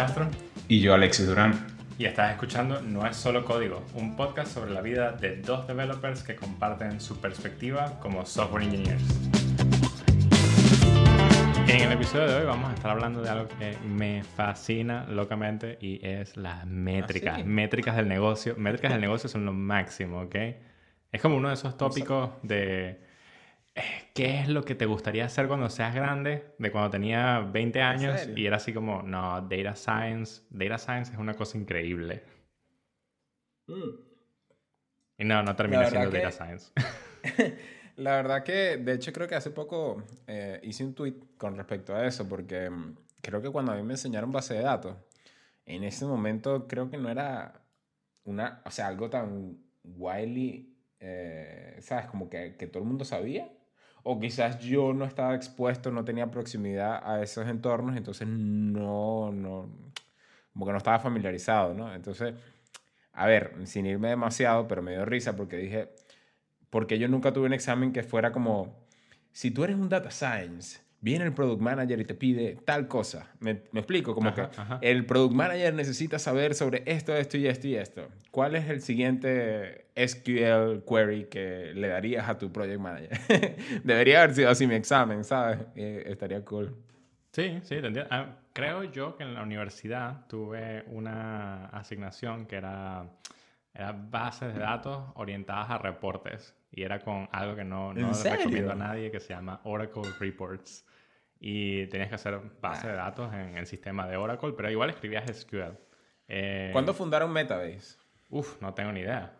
Castro. Y yo, Alexis Durán. Y estás escuchando No es solo código, un podcast sobre la vida de dos developers que comparten su perspectiva como software engineers. En el episodio de hoy vamos a estar hablando de algo que me fascina locamente y es las métricas. ¿Ah, sí? Métricas del negocio. Métricas del negocio son lo máximo, ¿ok? Es como uno de esos tópicos de qué es lo que te gustaría hacer cuando seas grande, de cuando tenía 20 años y era así como, no, data science, data science es una cosa increíble. Y no, no termina La siendo data science. La verdad que, de hecho, creo que hace poco eh, hice un tweet con respecto a eso, porque mm, creo que cuando a mí me enseñaron base de datos, en ese momento creo que no era una, o sea, algo tan widely, eh, ¿sabes? Como que, que todo el mundo sabía. O quizás yo no estaba expuesto, no tenía proximidad a esos entornos, entonces no, no, como que no estaba familiarizado, ¿no? Entonces, a ver, sin irme demasiado, pero me dio risa porque dije, porque yo nunca tuve un examen que fuera como, si tú eres un data science, viene el product manager y te pide tal cosa. Me, me explico, como Ajá, que ajá. el product manager necesita saber sobre esto, esto y esto y esto. ¿Cuál es el siguiente SQL query que le darías a tu project manager? Debería haber sido así mi examen, ¿sabes? Eh, estaría cool. Sí, sí, te entiendo. Ah, creo yo que en la universidad tuve una asignación que era, era bases de datos orientadas a reportes. Y era con algo que no, ¿En no recomiendo a nadie, que se llama Oracle Reports. Y tenías que hacer base de datos en el sistema de Oracle, pero igual escribías SQL. Eh, ¿Cuándo fundaron Metabase? Uf, no tengo ni idea.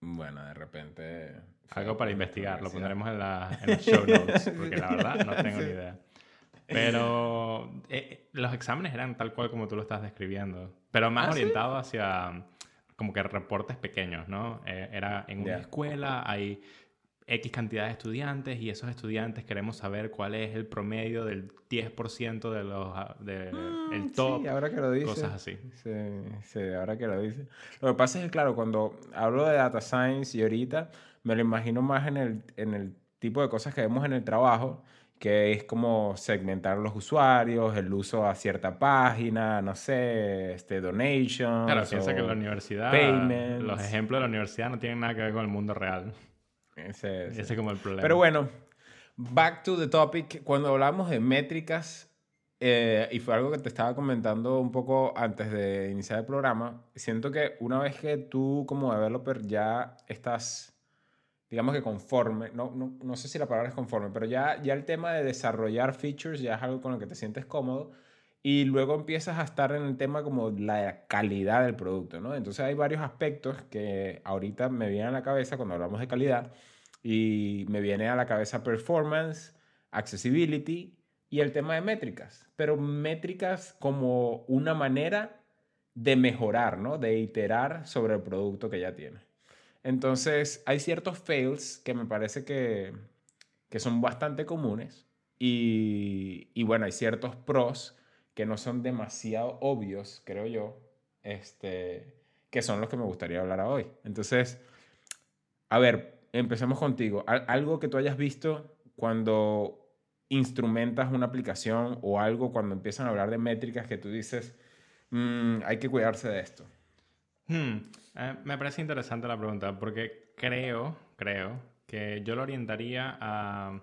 Bueno, de repente... Algo para investigar, lo pondremos en, la, en los show notes, porque la verdad no tengo Sí. ni idea. Pero eh, los exámenes eran tal cual como tú lo estás describiendo, pero más ¿Ah, sí? orientado hacia como que reportes pequeños, ¿no? Eh, era en una Ya. escuela, hay X cantidad de estudiantes y esos estudiantes queremos saber cuál es el promedio del 10% de los, ah, de, Mm, el top, Sí, ahora que lo dices. cosas así. Sí, sí, ahora que lo dices. Lo que pasa es que, claro, cuando hablo de data science y ahorita, me lo imagino más en el, en el tipo de cosas que vemos en el trabajo, que es como segmentar los usuarios, el uso a cierta página, no sé, este, donation. Claro, piensa que la universidad, payments. los ejemplos de la universidad no tienen nada que ver con el mundo real. Ese, ese. Ese es como el problema. Pero bueno, back to the topic. Cuando hablamos de métricas, eh, y fue algo que te estaba comentando un poco antes de iniciar el programa, siento que una vez que tú como developer ya estás, digamos que conforme, no, no, no sé si la palabra es conforme, pero ya, ya el tema de desarrollar features ya es algo con lo que te sientes cómodo. Y luego empiezas a estar en el tema como la calidad del producto, ¿no? Entonces hay varios aspectos que ahorita me vienen a la cabeza cuando hablamos de calidad y me viene a la cabeza performance, accessibility y el tema de métricas, pero métricas como una manera de mejorar, ¿no? De iterar sobre el producto que ya tiene. Entonces, hay ciertos fails que me parece que, que son bastante comunes y, bueno, hay ciertos pros que no son demasiado obvios, creo yo, este, que son los que me gustaría hablar hoy. Entonces, a ver, empecemos contigo. Al- algo que tú hayas visto cuando instrumentas una aplicación o algo cuando empiezan a hablar de métricas que tú dices, "Mm, hay que cuidarse de esto. Hmm, eh, me parece interesante la pregunta porque creo, creo que yo lo orientaría a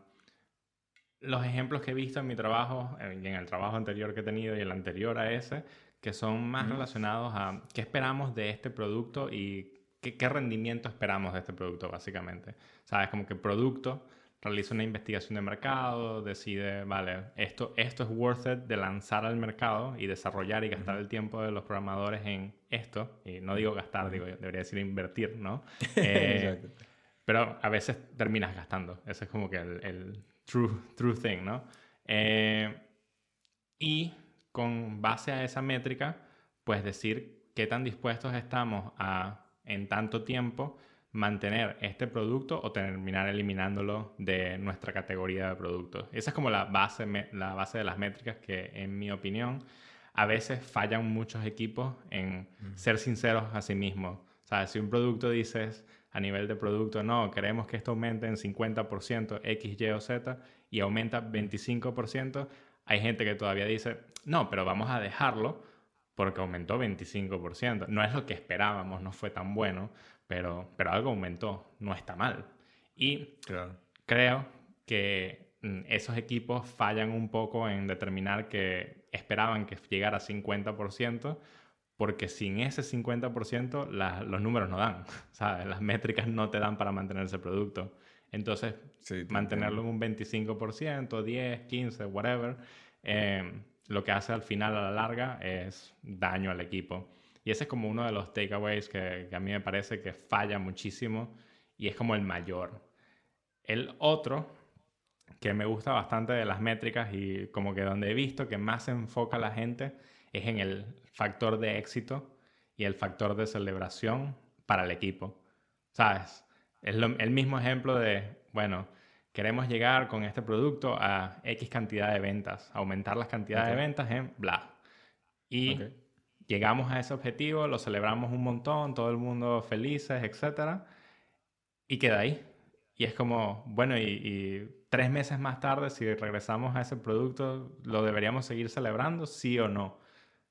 los ejemplos que he visto en mi trabajo y en el trabajo anterior que he tenido y el anterior a ese, que son más relacionados a qué esperamos de este producto y qué, qué rendimiento esperamos de este producto, básicamente. Sabes, como que producto realiza una investigación de mercado, decide, vale, esto, esto es worth it de lanzar al mercado y desarrollar y gastar el tiempo de los programadores en esto. Y no digo gastar, digo, debería decir invertir, ¿no? Eh, Exacto. pero a veces terminas gastando. Ese es como que el, el true, true thing, ¿no? Eh, y con base a esa métrica, pues decir qué tan dispuestos estamos a, en tanto tiempo, mantener este producto o terminar eliminándolo de nuestra categoría de productos. Esa es como la base, la base de las métricas que, en mi opinión, a veces fallan muchos equipos en ser sinceros a sí mismos. O sea, si un producto dices a nivel de producto, no, queremos que esto aumente en 50% X, Y o Z y aumenta 25%, Hay gente que todavía dice, no, pero vamos a dejarlo porque aumentó 25%. No es lo que esperábamos, no fue tan bueno, pero, pero algo aumentó, no está mal. Y creo que mm, esos equipos fallan un poco en determinar que esperaban que llegara a 50%, porque sin ese 50% los números no dan, ¿sabes? Las métricas no te dan para mantener ese producto. Entonces, mantenerlo en un 25%, 10, 15, whatever, eh, lo que hace al final a la larga es daño al equipo. Y ese es como uno de los takeaways que, que a mí me parece que falla muchísimo y es como el mayor. El otro que me gusta bastante de las métricas y como que donde he visto que más se enfoca la gente es en el factor de éxito y el factor de celebración para el equipo. ¿Sabes? Es el mismo ejemplo de, bueno, queremos llegar con este producto a X cantidad de ventas, aumentar las cantidades de ventas en bla. Y llegamos a ese objetivo, lo celebramos un montón, todo el mundo felices, etc. Y queda ahí. Y es como, bueno, y, tres meses más tarde, si regresamos a ese producto, ¿lo deberíamos seguir celebrando, sí o no?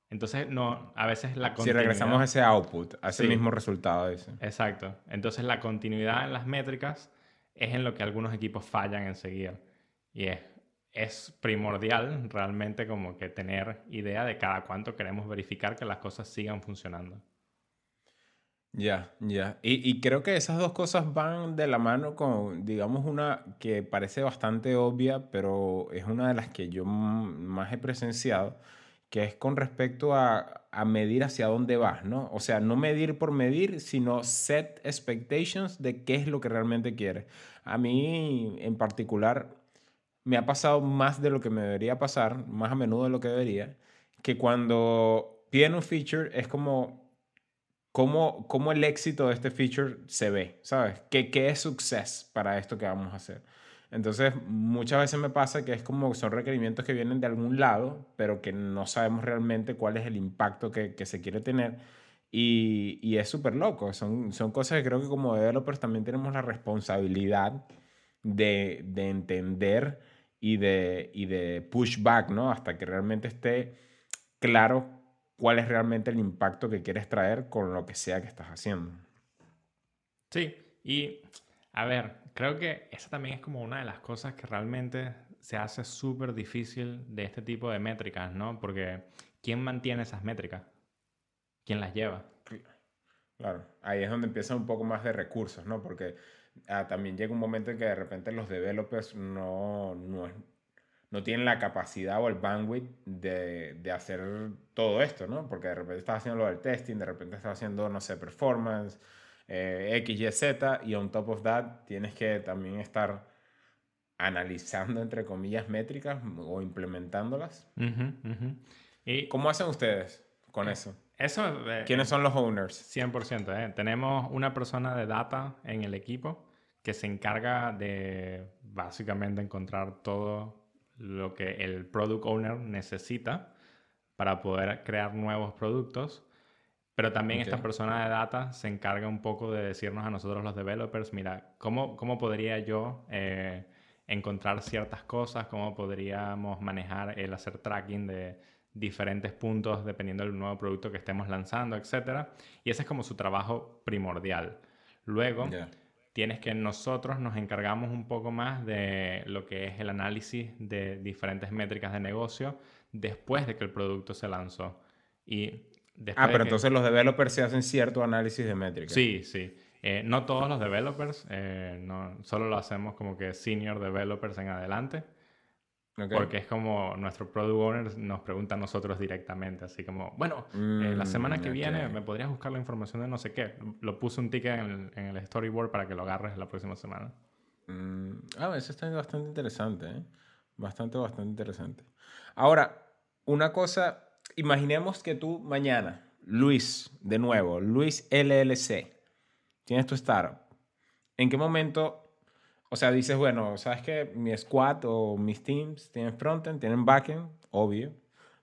Entonces, no, a veces la continuidad... Si regresamos a ese output, a ese mismo resultado. Ese. Exacto. Entonces, la continuidad en las métricas es en lo que algunos equipos fallan en seguir. Y es, es primordial realmente como que tener idea de cada cuánto queremos verificar que las cosas sigan funcionando. Ya, ya. Y, y, creo que esas dos cosas van de la mano con, digamos, una que parece bastante obvia, pero es una de las que yo más he presenciado, que es con respecto a, a medir hacia dónde vas, ¿no? O sea, no medir por medir, sino set expectations de qué es lo que realmente quieres. A mí, en particular, me ha pasado más de lo que me debería pasar, más a menudo de lo que debería, que cuando piden un feature es como cómo, cómo el éxito de este feature se ve, ¿sabes? ¿Qué, ¿Qué es success para esto que vamos a hacer? Entonces, muchas veces me pasa que es como son requerimientos que vienen de algún lado, pero que no sabemos realmente cuál es el impacto que, que se quiere tener. Y, y es súper loco. Son, son cosas que creo que como developers también tenemos la responsabilidad de, de entender y de, y de push back, ¿no? Hasta que realmente esté claro cuál es realmente el impacto que quieres traer con lo que sea que estás haciendo. Sí, y a ver, creo que esa también es como una de las cosas que realmente se hace súper difícil de este tipo de métricas, ¿no? Porque ¿quién mantiene esas métricas? ¿Quién las lleva? Claro, ahí es donde empieza un poco más de recursos, ¿no? Porque ah, también llega un momento en que de repente los developers no, no, no tienen la capacidad o el bandwidth de, de, hacer todo esto, ¿no? Porque de repente estás haciendo lo del testing, de repente estás haciendo, no sé, performance, eh, X, Y, Z, y on top of that tienes que también estar analizando, entre comillas, métricas o implementándolas. ¿Y cómo hacen ustedes con eso? Eso, eh, ¿Quiénes son los owners? 100%. Eh. Tenemos una persona de data en el equipo que se encarga de básicamente encontrar todo lo que el product owner necesita para poder crear nuevos productos. Pero también esta persona de data se encarga un poco de decirnos a nosotros los developers, mira, ¿cómo, cómo podría yo eh, encontrar ciertas cosas? ¿Cómo podríamos manejar el hacer tracking de diferentes puntos dependiendo del nuevo producto que estemos lanzando, etcétera? Y ese es como su trabajo primordial. Luego tienes que nosotros nos encargamos un poco más de lo que es el análisis de diferentes métricas de negocio después de que el producto se lanzó. Y ah, pero entonces los developers se hacen cierto análisis de métricas. Sí, sí. Eh, no todos los developers, eh, no, solo lo hacemos como que senior developers en adelante. Porque es como nuestro product owner nos pregunta a nosotros directamente, así como, bueno, eh, la mm, semana que viene me podrías buscar la información de no sé qué. Lo puse un ticket en el, storyboard para que lo agarres la próxima semana. Mm, ah, eso está bastante interesante, ¿eh? Bastante, bastante interesante. Ahora, una cosa, imaginemos que tú mañana, Luis, de nuevo, Luis LLC, tienes tu startup. ¿En qué momento o sea, dices, bueno, sabes que mi squad o mis teams tienen frontend, tienen backend, obvio.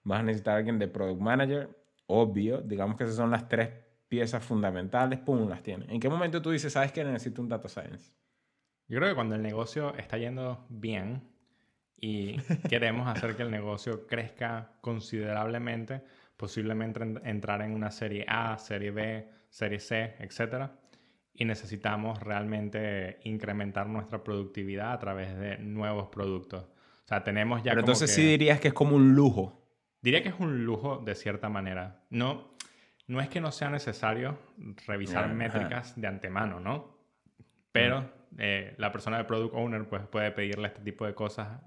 Vas a necesitar a alguien de product manager, obvio. Digamos que esas son las tres piezas fundamentales, pum, las tienes. ¿En qué momento tú dices, sabes que necesito un data science? Yo creo que cuando el negocio está yendo bien y queremos hacer que el negocio crezca considerablemente, posiblemente entrar en una serie A, serie B, serie C, etc. Y necesitamos realmente incrementar nuestra productividad a través de nuevos productos. O sea, tenemos ya... Pero entonces sí dirías que es como un lujo. Diría que es un lujo de cierta manera. No, no es que no sea necesario revisar métricas de antemano, ¿no? Pero eh, la persona de Product Owner pues, puede pedirle este tipo de cosas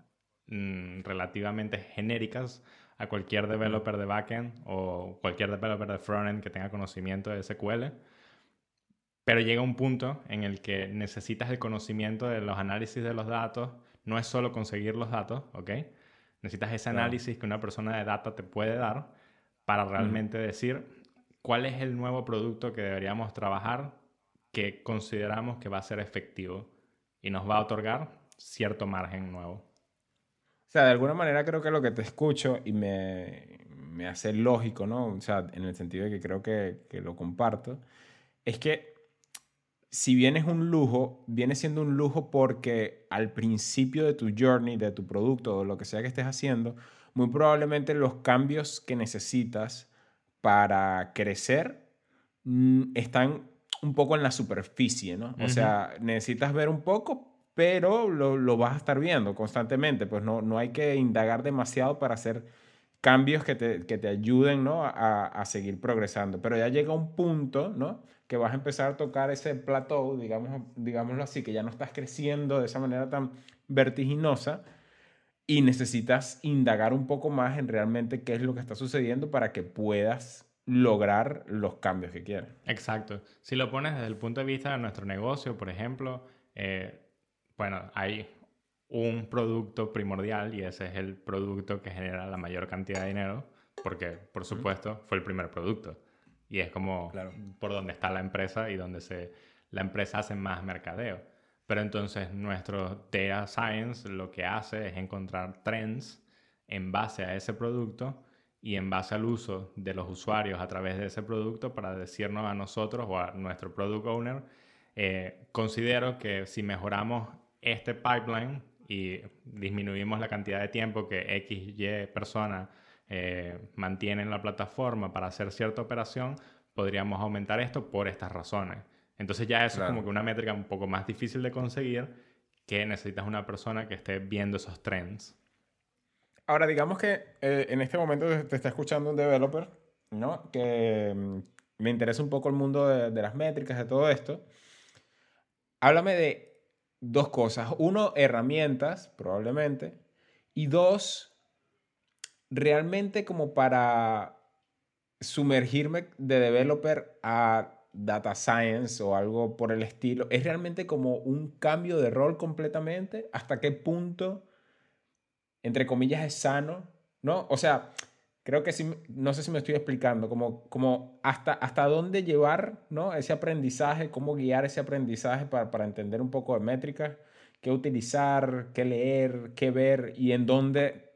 mm, relativamente genéricas a cualquier developer de backend o cualquier developer de frontend que tenga conocimiento de SQL. Pero llega un punto en el que necesitas el conocimiento de los análisis de los datos. No es solo conseguir los datos, ¿ok? Necesitas ese análisis que una persona de data te puede dar para realmente decir cuál es el nuevo producto que deberíamos trabajar que consideramos que va a ser efectivo y nos va a otorgar cierto margen nuevo. O sea, de alguna manera creo que lo que te escucho y me, me hace lógico, ¿no? O sea, en el sentido de que creo que, que lo comparto, es que si bien es un lujo, viene siendo un lujo porque al principio de tu journey, de tu producto o lo que sea que estés haciendo, muy probablemente los cambios que necesitas para crecer mm, están un poco en la superficie, ¿no? O sea, necesitas ver un poco, pero lo, lo, vas a estar viendo constantemente, pues no, no hay que indagar demasiado para hacer cambios que te, que te ayuden, ¿no? A, a, seguir progresando. Pero ya llega un punto, ¿no? Que vas a empezar a tocar ese plateau, digamos, digámoslo así, que ya no estás creciendo de esa manera tan vertiginosa y necesitas indagar un poco más en realmente qué es lo que está sucediendo para que puedas lograr los cambios que quieres. Exacto. Si lo pones desde el punto de vista de nuestro negocio, por ejemplo, eh, bueno, hay un producto primordial y ese es el producto que genera la mayor cantidad de dinero, porque, por supuesto, fue el primer producto. Y es como por donde está la empresa y donde se, la empresa hace más mercadeo. Pero entonces nuestro data science lo que hace es encontrar trends en base a ese producto y en base al uso de los usuarios a través de ese producto para decirnos a nosotros o a nuestro product owner, eh, considero que si mejoramos este pipeline y disminuimos la cantidad de tiempo que X, Y persona eh, mantiene en la plataforma para hacer cierta operación, podríamos aumentar esto por estas razones. Entonces ya eso es como que una métrica un poco más difícil de conseguir que necesitas una persona que esté viendo esos trends. Ahora, digamos que eh, en este momento te está escuchando un developer, ¿no? Que mm, me interesa un poco el mundo de, las métricas, de todo esto. Háblame de dos cosas. Uno, herramientas, probablemente. Y dos, realmente como para sumergirme de developer a data science o algo por el estilo, es realmente como un cambio de rol completamente. ¿Hasta qué punto entre comillas, es sano, ¿no? O sea, creo que sí, no sé si me estoy explicando, como, como hasta, hasta dónde llevar, ¿no? Ese aprendizaje, cómo guiar ese aprendizaje para, para entender un poco de métricas, qué utilizar, qué leer, qué ver y en dónde,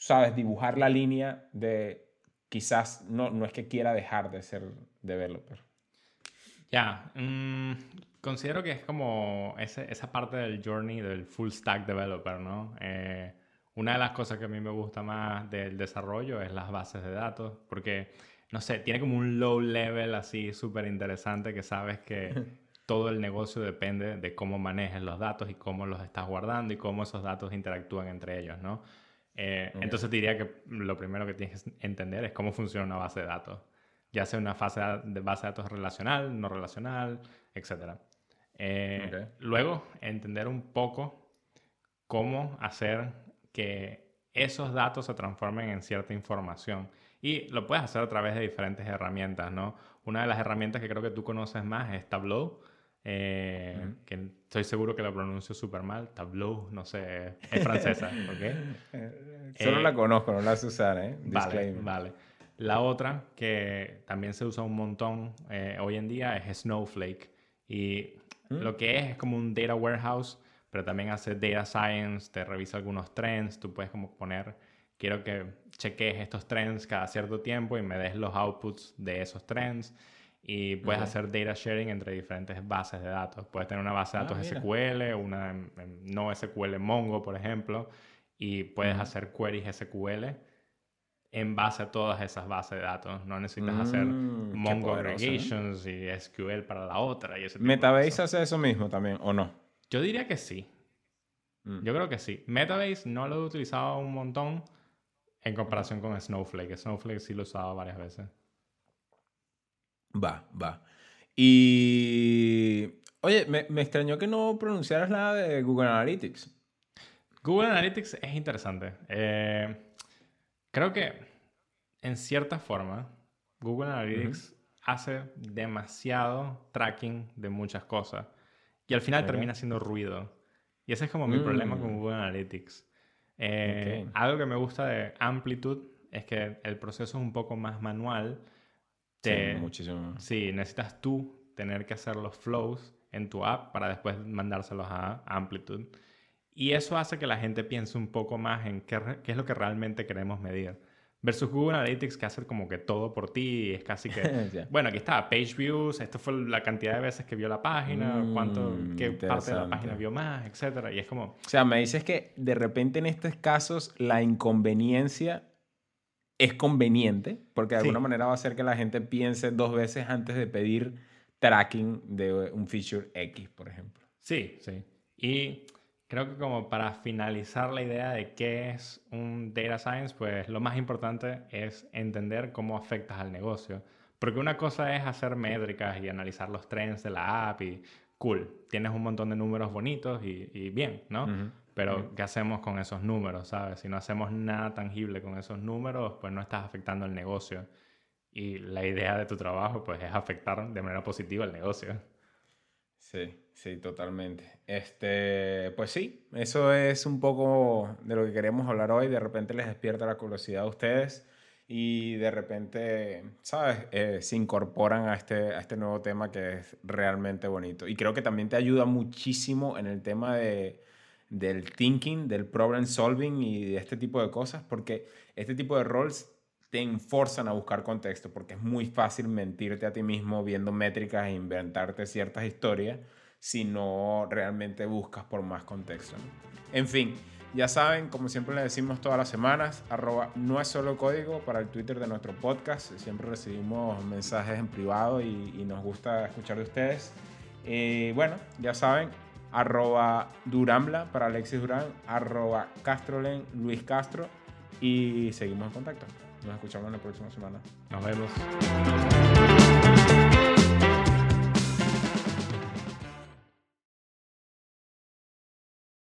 sabes, dibujar la línea de quizás no, no es que quiera dejar de ser developer. Ya, mm, considero que es como esa parte del journey del full stack developer, ¿no? Eh, una de las cosas que a mí me gusta más del desarrollo es las bases de datos, porque, no sé, tiene como un low level así súper interesante que sabes que todo el negocio depende de cómo manejes los datos y cómo los estás guardando y cómo esos datos interactúan entre ellos, ¿no? Eh, entonces diría que lo primero que tienes que entender es cómo funciona una base de datos ya sea una fase de base de datos relacional, no relacional, etc. Eh, luego, entender un poco cómo hacer que esos datos se transformen en cierta información. Y lo puedes hacer a través de diferentes herramientas, ¿no? Una de las herramientas que creo que tú conoces más es Tableau, eh, que estoy seguro que la pronuncio súper mal. Tableau, no sé, es francesa, ¿ok? Solo la conozco, no la sé usar, ¿eh? Vale, vale. La otra que también se usa un montón eh, hoy en día es Snowflake. Y mm. lo que es es como un data warehouse, pero también hace data science, te revisa algunos trends, tú puedes como poner, quiero que cheques estos trends cada cierto tiempo y me des los outputs de esos trends. Y puedes hacer data sharing entre diferentes bases de datos. Puedes tener una base de Ah, datos mira. SQL, una no SQL Mongo, por ejemplo, y puedes hacer queries SQL en base a todas esas bases de datos. No necesitas hacer Mm, Mongo ¿no? aggregations y SQL para la otra y ese tipo ¿Metabase hace eso mismo también o no? Yo diría que sí. Mm. Yo creo que sí. Metabase no lo he utilizado un montón en comparación con Snowflake. Snowflake sí lo he usado varias veces. Va, va. Y. Oye, me, me extrañó que no pronunciaras nada de Google Analytics. Google Analytics es interesante. Eh, creo que en cierta forma Google Analytics hace demasiado tracking de muchas cosas y al final termina haciendo ruido. Y ese es como mi problema con Mm. Google Analytics. Eh. Algo que me gusta de Amplitude es que el proceso es un poco más manual. Sí, Te- muchísimo. Sí, necesitas tú tener que hacer los flows en tu app para después mandárselos a Amplitude. Y eso hace que la gente piense un poco más en qué, qué es lo que realmente queremos medir. Versus Google Analytics que hace como que todo por ti es casi que... Ya. bueno, aquí está, page views, esto fue la cantidad de veces que vio la página, cuánto, Mm, qué parte de la página vio más, etcétera. Y es como, O sea, me dices que de repente en estos casos la inconveniencia es conveniente, porque de Sí. alguna manera va a hacer que la gente piense dos veces antes de pedir tracking de un feature X, por ejemplo. Sí, sí. Y creo que como para finalizar la idea de qué es un data science, pues lo más importante es entender cómo afectas al negocio. Porque una cosa es hacer métricas y analizar los trends de la app y cool, tienes un montón de números bonitos y, y bien, ¿no? Pero ¿qué hacemos con esos números, sabes? Si no hacemos nada tangible con esos números, pues no estás afectando al negocio. Y la idea de tu trabajo, pues, es afectar de manera positiva al negocio. Sí, sí, totalmente. Este, pues sí, eso es un poco de lo que queremos hablar hoy. De repente les despierta la curiosidad a ustedes y de repente, ¿sabes? Eh, se incorporan a este, a este nuevo tema que es realmente bonito. Y creo que también te ayuda muchísimo en el tema de, del thinking, del problem solving y de este tipo de cosas, porque este tipo de roles te enforzan a buscar contexto, porque es muy fácil mentirte a ti mismo viendo métricas e inventarte ciertas historias si no realmente buscas por más contexto. En fin, ya saben, como siempre les decimos todas las semanas, arroba no es solo código para el Twitter de nuestro podcast. Siempre recibimos mensajes en privado y, y nos gusta escuchar de ustedes. Eh, bueno, ya saben, arroba Durambla para Alexis Durán, arroba Castrolen Luis Castro y seguimos en contacto. Nos escuchamos la próxima semana. Nos vemos.